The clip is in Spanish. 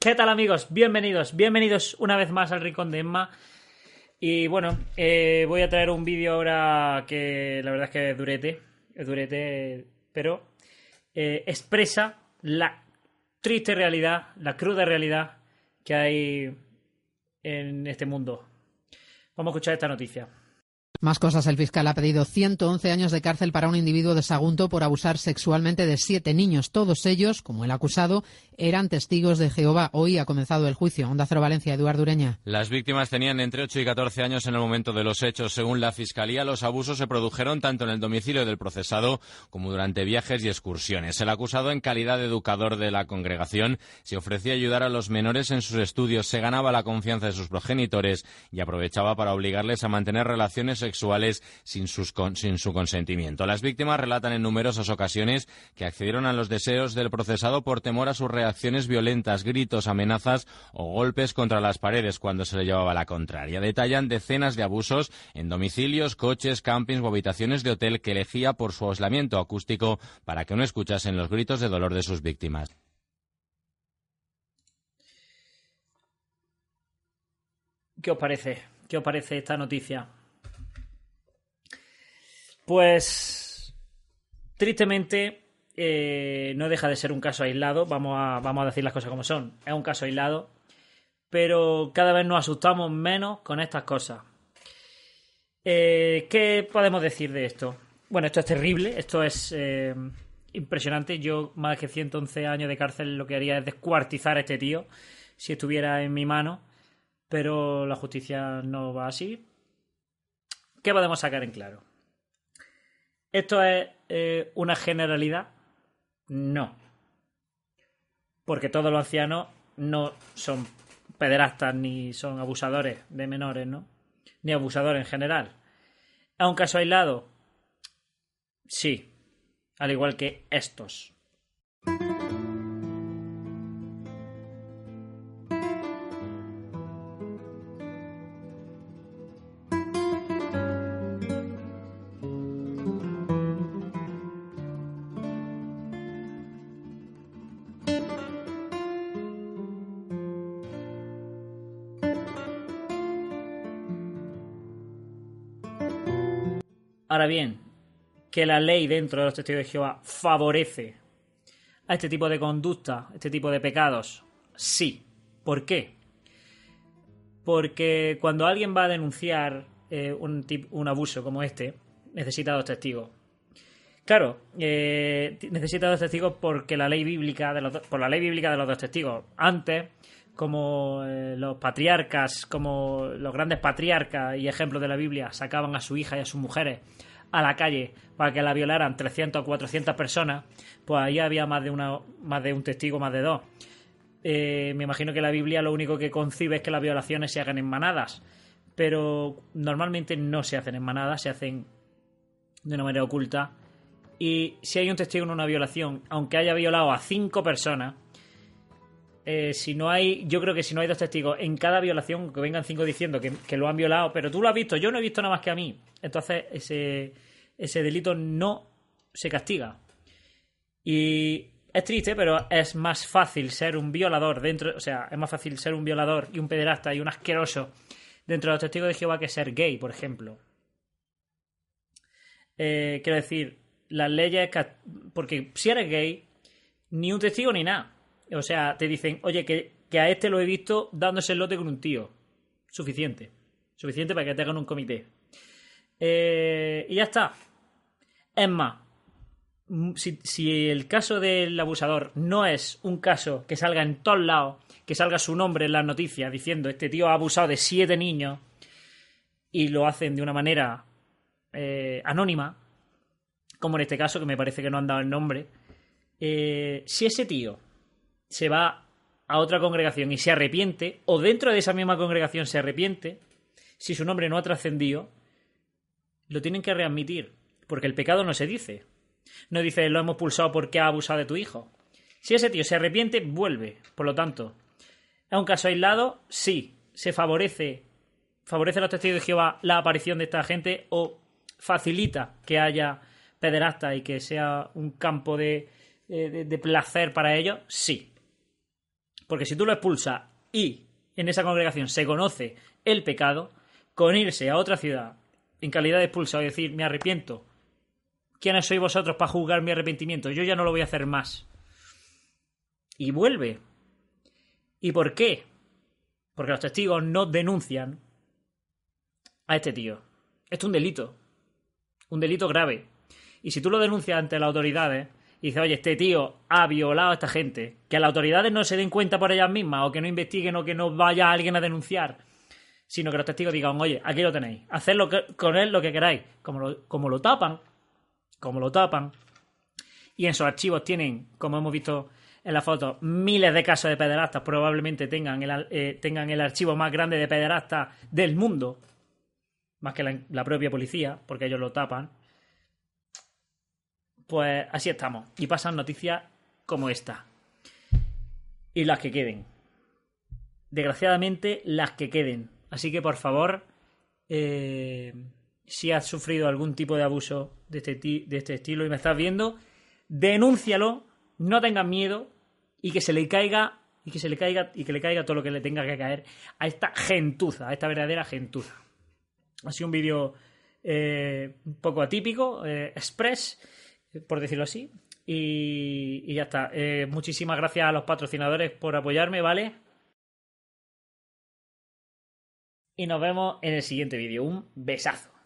¿Qué tal amigos? Bienvenidos, bienvenidos una vez más al Rincón de Emma. Y bueno, eh, voy a traer un vídeo ahora que la verdad es que durete, durete, pero eh, expresa la triste realidad, la cruda realidad que hay en este mundo. Vamos a escuchar esta noticia. Más cosas. El fiscal ha pedido 111 años de cárcel para un individuo de Sagunto por abusar sexualmente de siete niños. Todos ellos, como el acusado, eran testigos de Jehová. Hoy ha comenzado el juicio. Onda Cero Valencia, Eduardo Ureña. Las víctimas tenían entre 8 y 14 años en el momento de los hechos. Según la fiscalía, los abusos se produjeron tanto en el domicilio del procesado como durante viajes y excursiones. El acusado, en calidad de educador de la congregación, se ofrecía ayudar a los menores en sus estudios, se ganaba la confianza de sus progenitores y aprovechaba para obligarles a mantener relaciones sin, sin su consentimiento. Las víctimas relatan en numerosas ocasiones que accedieron a los deseos del procesado por temor a su reacciones violentas, gritos, amenazas o golpes contra las paredes cuando se le llevaba la contraria. Detallan decenas de abusos en domicilios, coches, campings o habitaciones de hotel que elegía por su aislamiento acústico para que no escuchasen los gritos de dolor de sus víctimas. ¿Qué os parece? ¿Qué os parece esta noticia? Pues, tristemente, eh, no deja de ser un caso aislado, vamos a, vamos a decir las cosas como son, es un caso aislado, pero cada vez nos asustamos menos con estas cosas. Eh, ¿Qué podemos decir de esto? Bueno, esto es terrible, esto es eh, impresionante. Yo, más que 111 años de cárcel, lo que haría es descuartizar a este tío si estuviera en mi mano, pero la justicia no va así. ¿Qué podemos sacar en claro? ¿Esto es eh, una generalidad? No. Porque todos los ancianos no son pederastas ni son abusadores de menores, ¿no? Ni abusadores en general. ¿A un caso aislado? Sí. Al igual que estos. Ahora bien, que la ley dentro de los testigos de Jehová favorece a este tipo de conducta, este tipo de pecados, sí. ¿Por qué? Porque cuando alguien va a denunciar eh, un, un, abuso como este, necesita dos testigos. Claro, eh, necesita dos testigos porque la ley bíblica de los por la ley bíblica de los dos testigos. Antes, como eh, los patriarcas, como los grandes patriarcas y ejemplos de la Biblia sacaban a su hija y a sus mujeres a la calle para que la violaran 300 o 400 personas, pues ahí había más de, una, más de un testigo, más de dos. Eh, me imagino que la Biblia lo único que concibe es que las violaciones se hagan en manadas, pero normalmente no se hacen en manadas, se hacen de una manera oculta. Y si hay un testigo en una violación, aunque haya violado a cinco personas, eh, si no hay, yo creo que si no hay dos testigos en cada violación, que vengan cinco diciendo que, lo han violado, pero tú lo has visto, yo no he visto nada más que a mí, entonces ese, ese delito no se castiga. Y es triste, pero es más fácil ser un violador dentro, o sea, es más fácil ser un violador y un pederasta y un asqueroso dentro de los testigos de Jehová que ser gay, por ejemplo. Eh, quiero decir, las leyes, porque si eres gay, ni un testigo ni nada. O sea, te dicen, oye, que, a este lo he visto dándose el lote con un tío. Suficiente. Suficiente para que te hagan un comité. Eh, y ya está. Es más, si, si, el caso del abusador no es un caso que salga en todos lados, que salga su nombre en las noticias diciendo este tío ha abusado de siete niños y lo hacen de una manera eh, anónima, como en este caso que me parece que no han dado el nombre, eh, si ese tío se va a otra congregación y se arrepiente, o dentro de esa misma congregación se arrepiente, si su nombre no ha trascendido, lo tienen que readmitir, porque el pecado no se dice. No dice lo hemos pulsado porque ha abusado de tu hijo. Si ese tío se arrepiente, vuelve. Por lo tanto, ¿es un caso aislado? Sí. ¿Se favorece, favorece a los testigos de Jehová la aparición de esta gente o facilita que haya pederastas y que sea un campo de, de, de placer para ellos? Sí. Porque si tú lo expulsas y en esa congregación se conoce el pecado, con irse a otra ciudad en calidad de expulsado y decir, me arrepiento, ¿quiénes sois vosotros para juzgar mi arrepentimiento? Yo ya no lo voy a hacer más. Y vuelve. ¿Y por qué? Porque los testigos no denuncian a este tío. Esto es un delito. Un delito grave. Y si tú lo denuncias ante las autoridades y dices, oye, este tío ha violado a esta gente, que las autoridades no se den cuenta por ellas mismas o que no investiguen o que no vaya alguien a denunciar, sino que los testigos digan, oye, aquí lo tenéis, haced con él lo que queráis, como lo, como lo tapan, como lo tapan, y en sus archivos tienen, como hemos visto en la foto, miles de casos de pederastas, probablemente tengan el, eh, tengan el archivo más grande de pederastas del mundo, más que la, propia policía, porque ellos lo tapan. Pues así estamos. Y pasan noticias como esta. Y las que queden. Desgraciadamente, las que queden. Así que, por favor, eh, si has sufrido algún tipo de abuso de este, de este estilo y me estás viendo, denúncialo, no tengas miedo y que se le caiga y que se le caiga y que le caiga todo lo que le tenga que caer a esta gentuza, a esta verdadera gentuza. Ha sido un vídeo eh, un poco atípico, eh, express, por decirlo así. Y, ya está. Eh, muchísimas gracias a los patrocinadores por apoyarme, ¿vale? Y nos vemos en el siguiente vídeo. Un besazo.